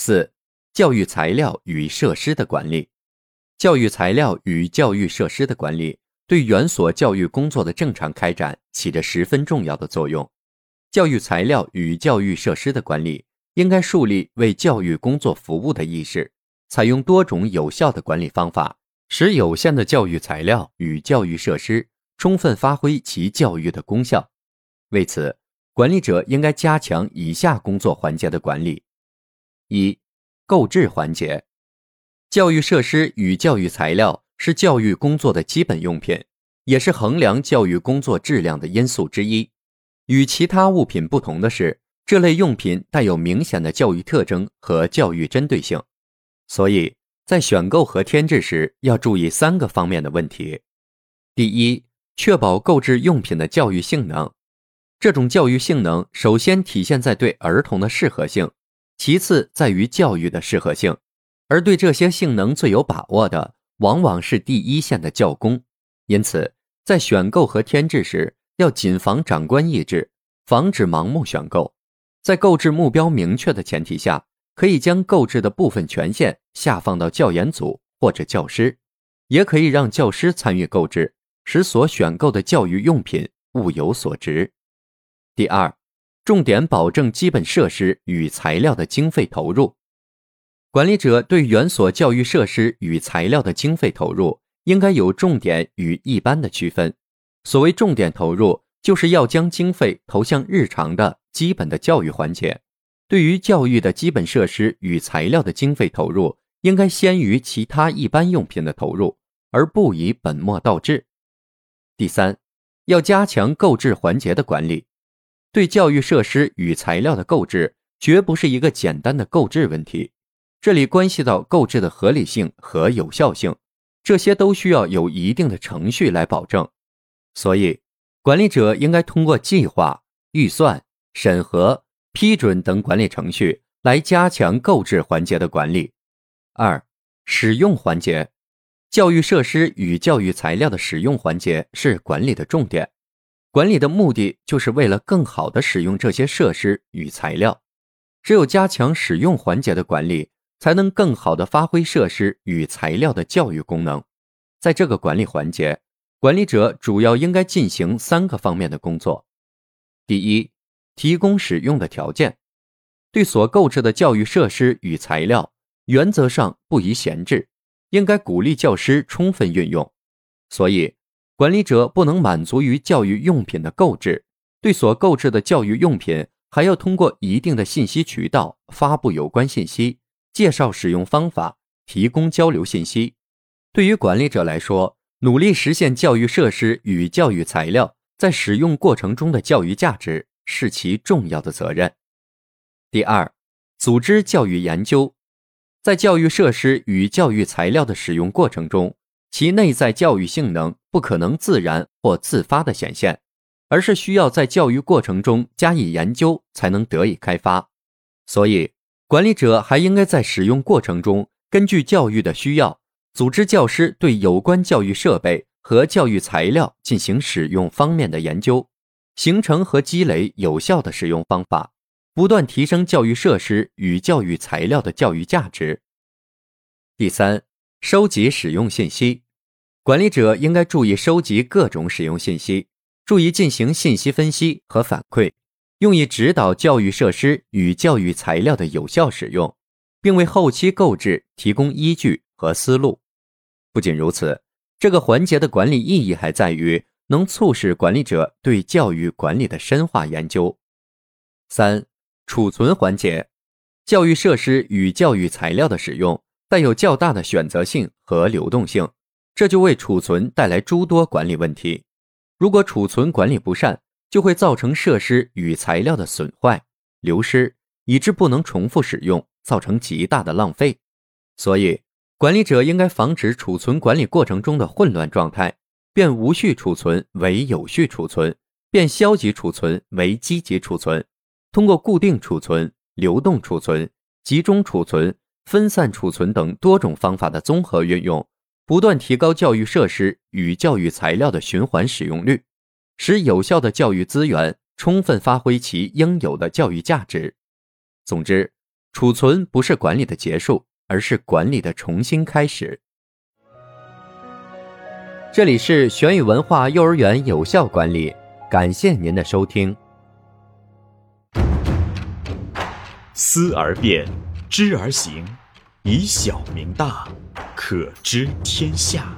四、教育材料与设施的管理。教育材料与教育设施的管理，对园所教育工作的正常开展起着十分重要的作用。教育材料与教育设施的管理，应该树立为教育工作服务的意识，采用多种有效的管理方法，使有限的教育材料与教育设施充分发挥其教育的功效。为此，管理者应该加强以下工作环节的管理：一、购置环节。教育设施与教育材料是教育工作的基本用品，也是衡量教育工作质量的因素之一。与其他物品不同的是，这类用品带有明显的教育特征和教育针对性，所以在选购和添置时要注意三个方面的问题：第一，确保购置用品的教育性能。这种教育性能首先体现在对儿童的适合性，其次在于教育的适合性，而对这些性能最有把握的，往往是第一线的教工。因此，在选购和添置时，要谨防长官意志，防止盲目选购。在购置目标明确的前提下，可以将购置的部分权限下放到教研组或者教师，也可以让教师参与购置，使所选购的教育用品物有所值。第二，重点保证基本设施与材料的经费投入。管理者对园所教育设施与材料的经费投入，应该有重点与一般的区分。所谓重点投入，就是要将经费投向日常的基本的教育环节。对于教育的基本设施与材料的经费投入，应该先于其他一般用品的投入，而不以本末倒置。第三，要加强购置环节的管理。对教育设施与材料的购置，绝不是一个简单的购置问题，这里关系到购置的合理性和有效性，这些都需要有一定的程序来保证。所以，管理者应该通过计划、预算、审核、批准等管理程序来加强购置环节的管理。二、使用环节，教育设施与教育材料的使用环节是管理的重点。管理的目的就是为了更好地使用这些设施与材料。只有加强使用环节的管理，才能更好地发挥设施与材料的教育功能。在这个管理环节，管理者主要应该进行三个方面的工作：第一，提供使用的条件，对所购置的教育设施与材料，原则上不宜闲置，应该鼓励教师充分运用。所以。管理者不能满足于教育用品的购置，对所购置的教育用品还要通过一定的信息渠道发布有关信息，介绍使用方法，提供交流信息。对于管理者来说，努力实现教育设施与教育材料在使用过程中的教育价值是其重要的责任。第二，组织教育研究，在教育设施与教育材料的使用过程中。其内在教育性能不可能自然或自发的显现，而是需要在教育过程中加以研究才能得以开发。所以，管理者还应该在使用过程中，根据教育的需要，组织教师对有关教育设备和教育材料进行使用方面的研究，形成和积累有效的使用方法，不断提升教育设施与教育材料的教育价值。第三。收集使用信息，管理者应该注意收集各种使用信息，注意进行信息分析和反馈，用以指导教育设施与教育材料的有效使用，并为后期购置提供依据和思路。不仅如此，这个环节的管理意义还在于能促使管理者对教育管理的深化研究。三、储存环节，教育设施与教育材料的使用。带有较大的选择性和流动性，这就为储存带来诸多管理问题。如果储存管理不善，就会造成设施与材料的损坏、流失，以致不能重复使用，造成极大的浪费。所以，管理者应该防止储存管理过程中的混乱状态，变无序储存为有序储存，变消极储存为积极储存。通过固定储存、流动储存、集中储存、分散储存等多种方法的综合运用，不断提高教育设施与教育材料的循环使用率，使有效的教育资源充分发挥其应有的教育价值。总之，储存不是管理的结束，而是管理的重新开始。这里是玄宇文化幼儿园有效管理，感谢您的收听。思而变，知而行，以小明大，可知天下。